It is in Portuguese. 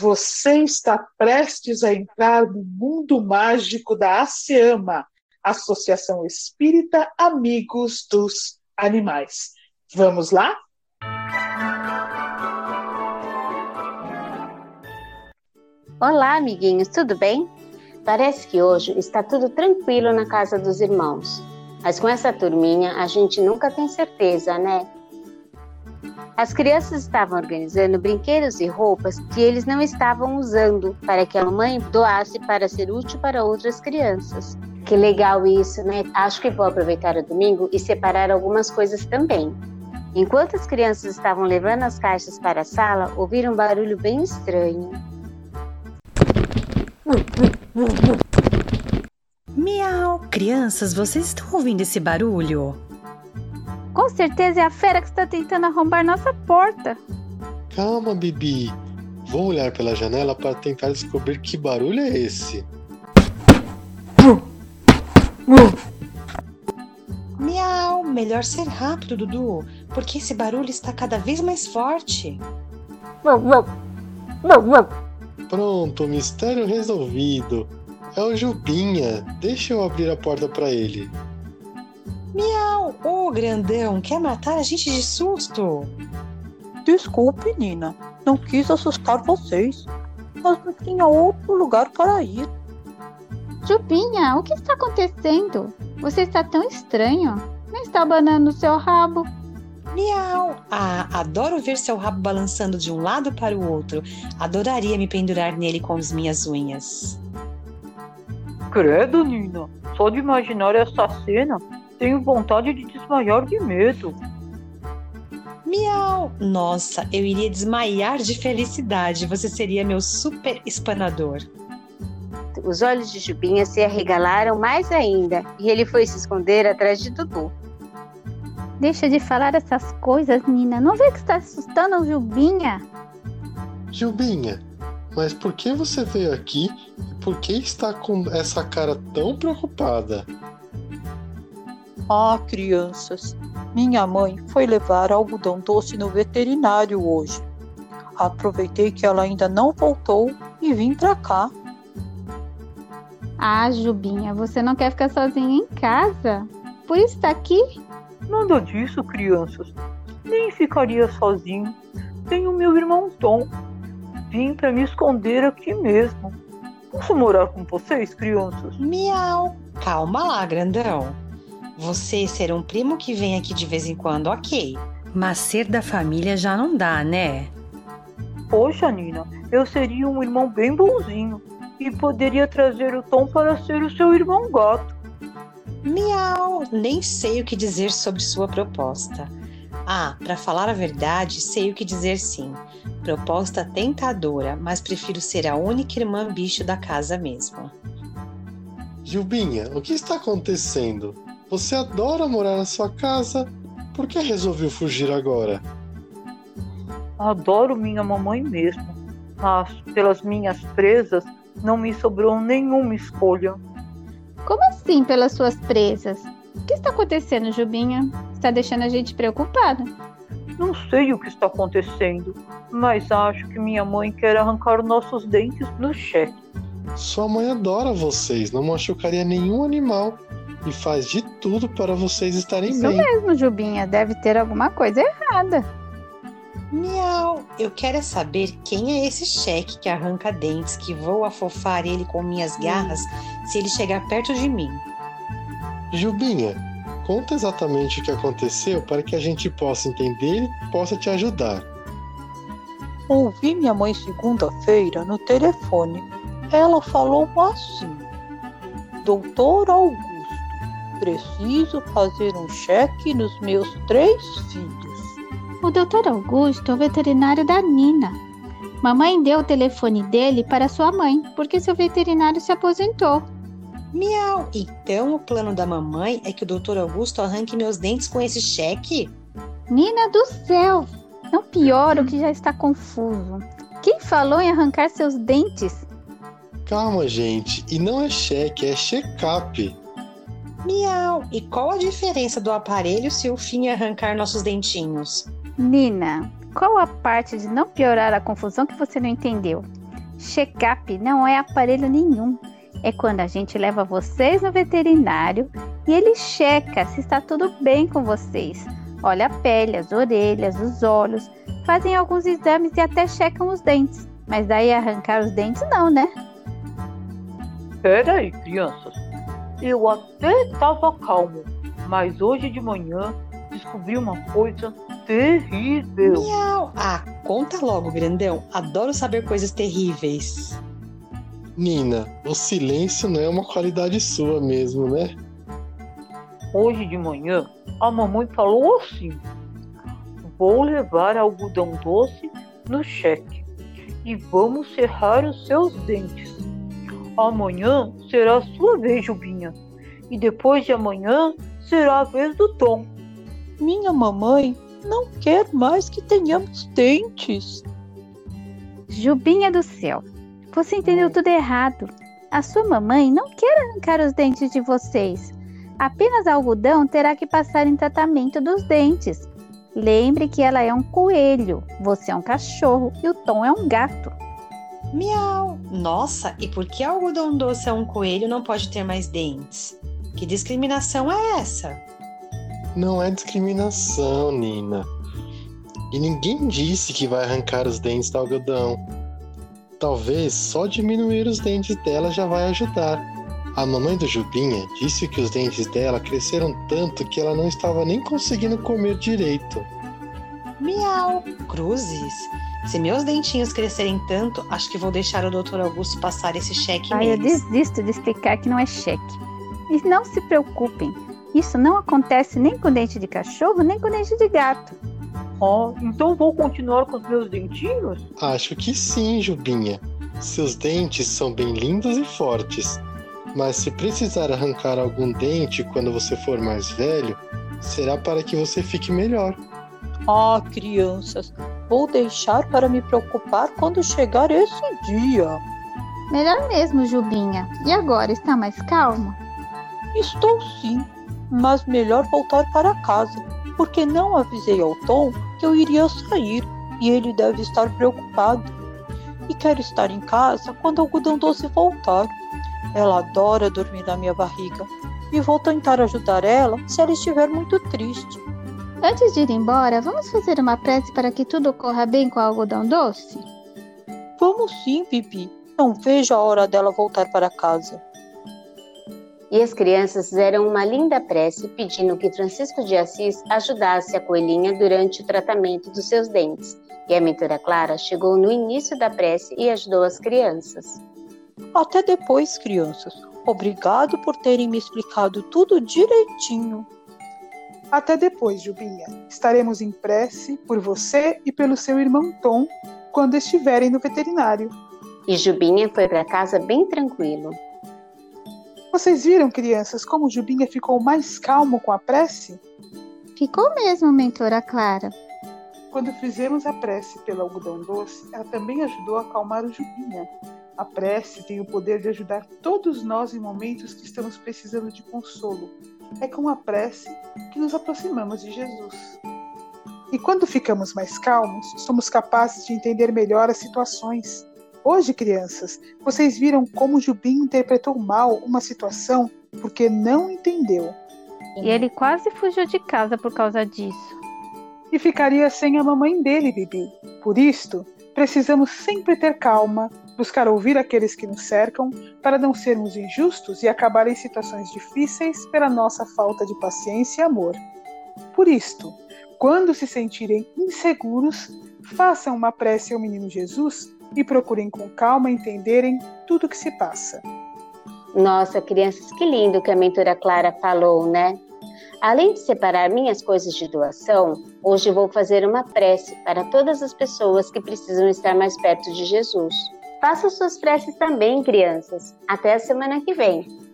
Você está prestes a entrar no mundo mágico da ASEAMA, Associação Espírita Amigos dos Animais. Vamos lá? Olá, amiguinhos, tudo bem? Parece que hoje está tudo tranquilo na casa dos irmãos. Mas com essa turminha a gente nunca tem certeza, né? As crianças estavam organizando brinquedos e roupas que eles não estavam usando para que a mamãe doasse para ser útil para outras crianças. Que legal isso, né? Acho que vou aproveitar o domingo e separar algumas coisas também. Enquanto as crianças estavam levando as caixas para a sala, ouviram um barulho bem estranho. Miau! Crianças, vocês estão ouvindo esse barulho? Com certeza é a fera que está tentando arrombar nossa porta. Calma, Bibi. Vou olhar pela janela para tentar descobrir que barulho é esse. Miau! Melhor ser rápido, Dudu, porque esse barulho está cada vez mais forte. Pronto, mistério resolvido. É o Jubinha. Deixa eu abrir a porta para ele. Ô, oh, grandão, quer matar a gente de susto? Desculpe, Nina. Não quis assustar vocês. Mas não tinha outro lugar para ir. Jubinha, o que está acontecendo? Você está tão estranho. Não está abanando o seu rabo. Miau! Ah, adoro ver seu rabo balançando de um lado para o outro. Adoraria me pendurar nele com as minhas unhas. Credo, Nina. Só de imaginar essa cena, tenho vontade de desmaiar de medo. Miau! Nossa, eu iria desmaiar de felicidade. Você seria meu super espanador. Os olhos de Jubinha se arregalaram mais ainda e ele foi se esconder atrás de Dudu. Deixa de falar essas coisas, Nina. Não vê que está assustando o Jubinha? Jubinha, mas por que você veio aqui e por que está com essa cara tão preocupada? Ah, crianças, minha mãe foi levar algodão doce no veterinário hoje. Aproveitei que ela ainda não voltou e vim pra cá. Ah, Jubinha, você não quer ficar sozinha em casa? Por isso está aqui? Nada disso, crianças. Nem ficaria sozinho. Tenho meu irmão Tom Vim para me esconder aqui mesmo. Posso morar com vocês, crianças? Miau! Calma lá, grandão. Você ser um primo que vem aqui de vez em quando, ok. Mas ser da família já não dá, né? Poxa, Nina, eu seria um irmão bem bonzinho e poderia trazer o Tom para ser o seu irmão gato. Miau! Nem sei o que dizer sobre sua proposta. Ah, para falar a verdade, sei o que dizer sim. Proposta tentadora, mas prefiro ser a única irmã bicho da casa mesmo. Gilbinha, o que está acontecendo? Você adora morar na sua casa. Por que resolveu fugir agora? Adoro minha mamãe mesmo, mas pelas minhas presas não me sobrou nenhuma escolha. Como assim pelas suas presas? O que está acontecendo, Jubinha? Está deixando a gente preocupada. Não sei o que está acontecendo, mas acho que minha mãe quer arrancar nossos dentes do cheque. Sua mãe adora vocês, não machucaria nenhum animal e faz de tudo para vocês estarem Isso bem. Isso mesmo, Jubinha, deve ter alguma coisa errada. Miau, eu quero é saber quem é esse cheque que arranca dentes, que vou afofar ele com minhas garras se ele chegar perto de mim. Jubinha, conta exatamente o que aconteceu para que a gente possa entender e possa te ajudar. Ouvi minha mãe segunda-feira no telefone. Ela falou assim: Doutor Augusto, preciso fazer um cheque nos meus três filhos. O doutor Augusto é o veterinário da Nina. Mamãe deu o telefone dele para sua mãe, porque seu veterinário se aposentou. Miau! Então o plano da mamãe é que o doutor Augusto arranque meus dentes com esse cheque? Nina do céu! Não piora o que já está confuso. Quem falou em arrancar seus dentes? Calma, gente. E não é cheque, é check-up. Miau! E qual a diferença do aparelho se o fim é arrancar nossos dentinhos? Nina, qual a parte de não piorar a confusão que você não entendeu? Check-up não é aparelho nenhum. É quando a gente leva vocês no veterinário e ele checa se está tudo bem com vocês. Olha a pele, as orelhas, os olhos, fazem alguns exames e até checam os dentes. Mas daí arrancar os dentes não, né? Pera aí, crianças. Eu até estava calmo, mas hoje de manhã descobri uma coisa terrível. Miau! Ah, conta logo, grandão. Adoro saber coisas terríveis. Nina, o silêncio não é uma qualidade sua mesmo, né? Hoje de manhã, a mamãe falou assim: Vou levar algodão doce no cheque e vamos serrar os seus dentes. Amanhã será a sua vez, Jubinha, e depois de amanhã será a vez do Tom. Minha mamãe não quer mais que tenhamos dentes. Jubinha do céu, você entendeu tudo errado. A sua mamãe não quer arrancar os dentes de vocês. Apenas algodão terá que passar em tratamento dos dentes. Lembre que ela é um coelho, você é um cachorro e o Tom é um gato. Miau! Nossa, e por que algodão doce é um coelho não pode ter mais dentes? Que discriminação é essa? Não é discriminação, Nina. E ninguém disse que vai arrancar os dentes do algodão. Talvez só diminuir os dentes dela já vai ajudar. A mamãe do Jubinha disse que os dentes dela cresceram tanto que ela não estava nem conseguindo comer direito. Miau! Cruzes! Se meus dentinhos crescerem tanto, acho que vou deixar o Dr. Augusto passar esse cheque Ai, eu desisto de explicar que não é cheque. E não se preocupem, isso não acontece nem com dente de cachorro, nem com dente de gato. Ah, então vou continuar com os meus dentinhos? Acho que sim, Jubinha. Seus dentes são bem lindos e fortes. Mas se precisar arrancar algum dente quando você for mais velho, será para que você fique melhor. Ah, crianças, vou deixar para me preocupar quando chegar esse dia. Melhor mesmo, Jubinha. E agora, está mais calma? Estou sim, mas melhor voltar para casa, porque não avisei ao Tom que eu iria sair e ele deve estar preocupado. E quero estar em casa quando o algodão doce voltar. Ela adora dormir na minha barriga e vou tentar ajudar ela se ela estiver muito triste. Antes de ir embora, vamos fazer uma prece para que tudo corra bem com o algodão doce? Vamos sim, Pipi. Não vejo a hora dela voltar para casa. E as crianças fizeram uma linda prece pedindo que Francisco de Assis ajudasse a coelhinha durante o tratamento dos seus dentes. E a mentora Clara chegou no início da prece e ajudou as crianças. Até depois, crianças. Obrigado por terem me explicado tudo direitinho. Até depois, Jubinha. Estaremos em prece por você e pelo seu irmão Tom quando estiverem no veterinário. E Jubinha foi para casa bem tranquilo. Vocês viram, crianças, como Jubinha ficou mais calmo com a prece? Ficou mesmo, mentora Clara. Quando fizemos a prece pelo algodão doce, ela também ajudou a acalmar o Jubinha. A prece tem o poder de ajudar todos nós em momentos que estamos precisando de consolo. É com a prece que nos aproximamos de Jesus. E quando ficamos mais calmos, somos capazes de entender melhor as situações. Hoje, crianças, vocês viram como o Jubim interpretou mal uma situação porque não entendeu. E ele quase fugiu de casa por causa disso. E ficaria sem a mamãe dele, Bibi. Por isto, precisamos sempre ter calma, buscar ouvir aqueles que nos cercam, para não sermos injustos e acabar em situações difíceis pela nossa falta de paciência e amor. Por isto, quando se sentirem inseguros, façam uma prece ao menino Jesus e procurem com calma entenderem tudo o que se passa. Nossa, crianças, que lindo que a mentora Clara falou, né? Além de separar minhas coisas de doação, hoje vou fazer uma prece para todas as pessoas que precisam estar mais perto de Jesus. Façam suas preces também, crianças. Até a semana que vem.